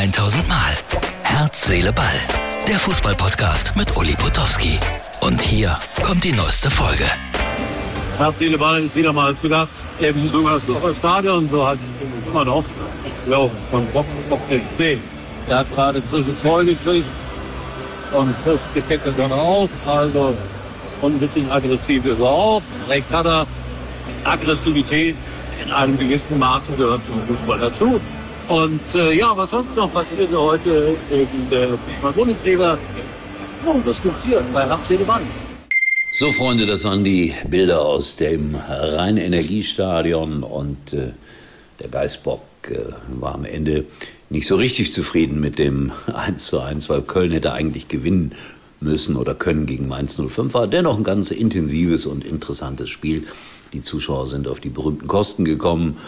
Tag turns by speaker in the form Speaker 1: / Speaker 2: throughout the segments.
Speaker 1: 1000 Mal. Herz, Seele, Ball. Der Fußballpodcast mit Uli Potowski. Und hier kommt die neueste Folge.
Speaker 2: Herz, Seele, Ball ist wieder mal zu Gast im Bürgersdorfer Stadion. So hat immer noch. Ja, von Bock, Bock. Der hat gerade frisches Heu gekriegt und frisch gekettert dann auch. Also, und ein bisschen aggressiv ist er auch. Recht hat er. Aggressivität in einem gewissen Maße gehört zum Fußball dazu. Und äh, ja, was sonst noch passiert heute in der Fußball-Bundesliga? Oh, das gibt's hier bei Rapsede Mann.
Speaker 3: So, Freunde, das waren die Bilder aus dem Rhein-Energiestadion und äh, der Geistbock äh, war am Ende nicht so richtig zufrieden mit dem 1 zu 1, weil Köln hätte eigentlich gewinnen müssen oder können gegen Mainz 05. War dennoch ein ganz intensives und interessantes Spiel. Die Zuschauer sind auf die berühmten Kosten gekommen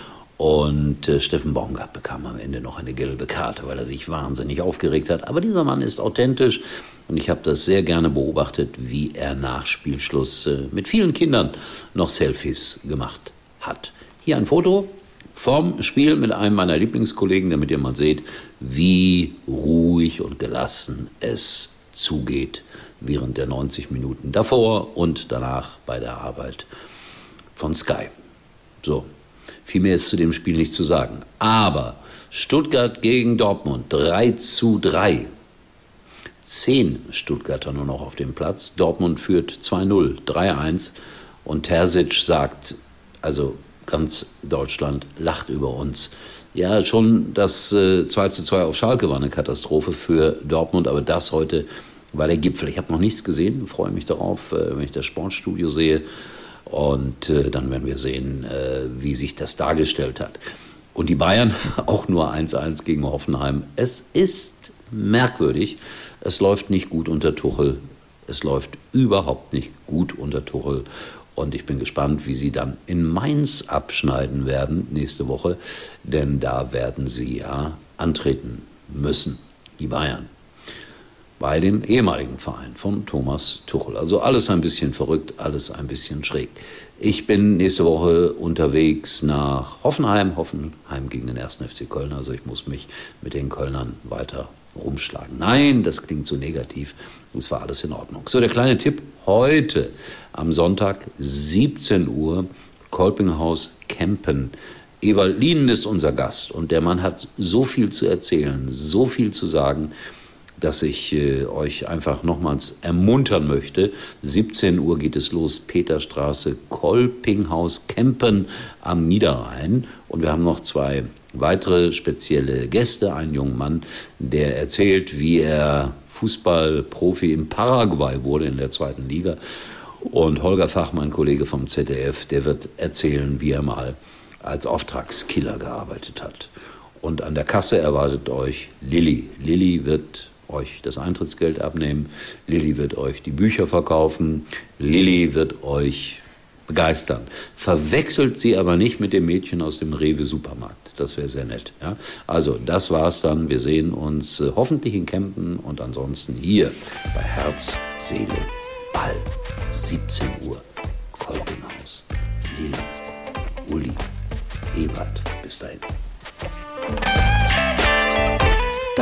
Speaker 3: und äh, Steffen Baumgart bekam am Ende noch eine gelbe Karte, weil er sich wahnsinnig aufgeregt hat. Aber dieser Mann ist authentisch und ich habe das sehr gerne beobachtet, wie er nach Spielschluss äh, mit vielen Kindern noch Selfies gemacht hat. Hier ein Foto vom Spiel mit einem meiner Lieblingskollegen, damit ihr mal seht, wie ruhig und gelassen es zugeht während der 90 Minuten davor und danach bei der Arbeit von Sky. So, viel mehr ist zu dem Spiel nicht zu sagen. Aber Stuttgart gegen Dortmund 3 zu 3. Zehn Stuttgarter nur noch auf dem Platz. Dortmund führt 2-0, 3-1. Und Terzic sagt, also ganz Deutschland lacht über uns. Ja, schon das äh, 2 zu 2 auf Schalke war eine Katastrophe für Dortmund, aber das heute war der Gipfel. Ich habe noch nichts gesehen, freue mich darauf, äh, wenn ich das Sportstudio sehe. Und äh, dann werden wir sehen, äh, wie sich das dargestellt hat. Und die Bayern auch nur 1-1 gegen Hoffenheim. Es ist merkwürdig. Es läuft nicht gut unter Tuchel. Es läuft überhaupt nicht gut unter Tuchel. Und ich bin gespannt, wie sie dann in Mainz abschneiden werden nächste Woche. Denn da werden sie ja antreten müssen, die Bayern bei dem ehemaligen Verein von Thomas Tuchel. Also alles ein bisschen verrückt, alles ein bisschen schräg. Ich bin nächste Woche unterwegs nach Hoffenheim, Hoffenheim gegen den 1. FC Köln. Also ich muss mich mit den Kölnern weiter rumschlagen. Nein, das klingt zu negativ. Es war alles in Ordnung. So, der kleine Tipp heute am Sonntag 17 Uhr Kolpinghaus Campen. Ewald Lienen ist unser Gast und der Mann hat so viel zu erzählen, so viel zu sagen dass ich äh, euch einfach nochmals ermuntern möchte. 17 Uhr geht es los, Peterstraße, Kolpinghaus, Kempen am Niederrhein. Und wir haben noch zwei weitere spezielle Gäste. Ein junger Mann, der erzählt, wie er Fußballprofi in Paraguay wurde in der zweiten Liga. Und Holger Fachmann, Kollege vom ZDF, der wird erzählen, wie er mal als Auftragskiller gearbeitet hat. Und an der Kasse erwartet euch Lilly. Lilly wird euch das Eintrittsgeld abnehmen. Lilly wird euch die Bücher verkaufen. Lilly wird euch begeistern. Verwechselt sie aber nicht mit dem Mädchen aus dem Rewe Supermarkt. Das wäre sehr nett. Ja? Also, das war's dann. Wir sehen uns äh, hoffentlich in Kempen und ansonsten hier bei Herz, Seele, Ball. 17 Uhr. Kolpinghaus. Lilly, Uli, Ewald. Bis dahin.